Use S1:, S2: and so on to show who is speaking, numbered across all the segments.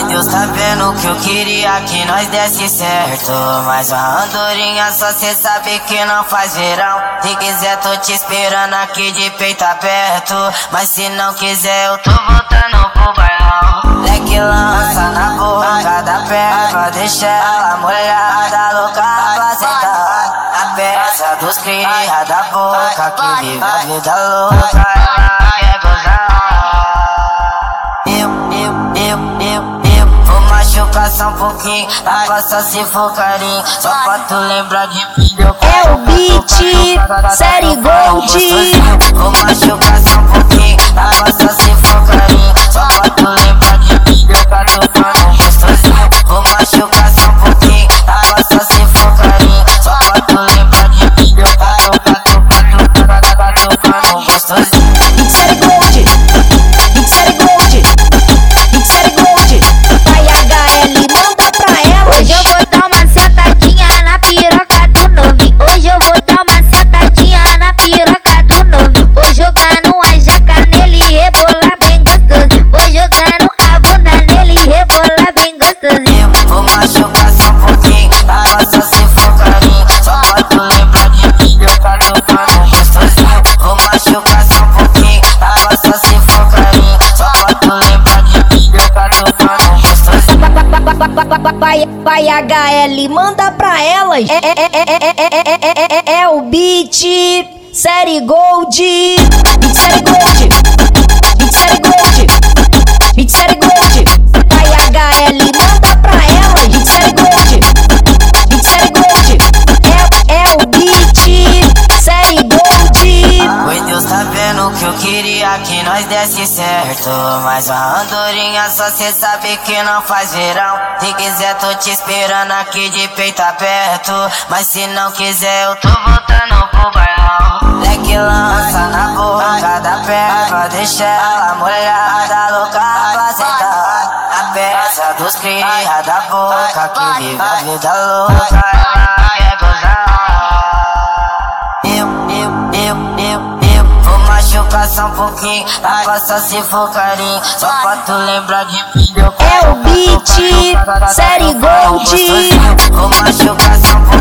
S1: Oi, Deus tá vendo que eu queria que nós desse certo. Mas a andorinha só cê sabe que não faz verão. Se quiser, tô te esperando aqui de peito aberto. Mas se não quiser, eu tô voltando pro bailão. Leque lança na boca da perna, deixa ela molhada, louca pra. A peça dos cria da boca que vive a vida louca. Só um pouquinho. Pra só se for carinho. Só pra tu lembrar de mim. eu
S2: É o beat, série Gold. Vai HL, manda pra elas. É, é, é, é, é, é, é, é, é o beat, série Gold, série Gold,
S1: que nós desse certo. Mas a andorinha só cê sabe que não faz verão. Se quiser, tô te esperando aqui de peito aberto. Mas se não quiser, eu tô voltando pro bailão. Leque lança na boca da perna, deixa ela molhada, louca pra. A peça dos cria da boca que vive a vida louca. Só um pouquinho pra só se for carinho. Só pra tu lembrar de mim eu
S2: É o beat, série Gold.
S1: Vou machucar só um pouquinho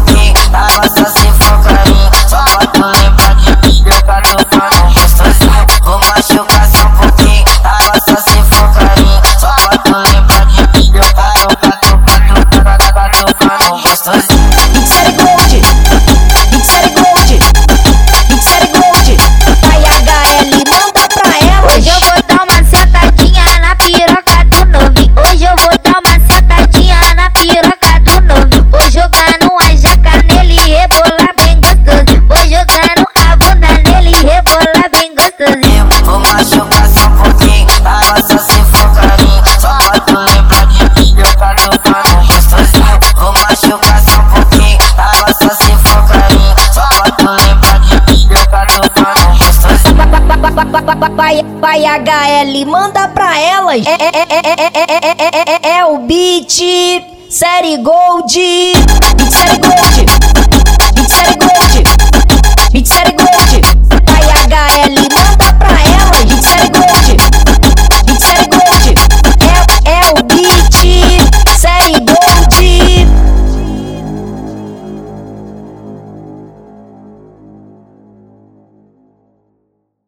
S2: Vai, vai HL, manda pra elas. É, é, é, é, é, é, é, é, é o beat, série Gold,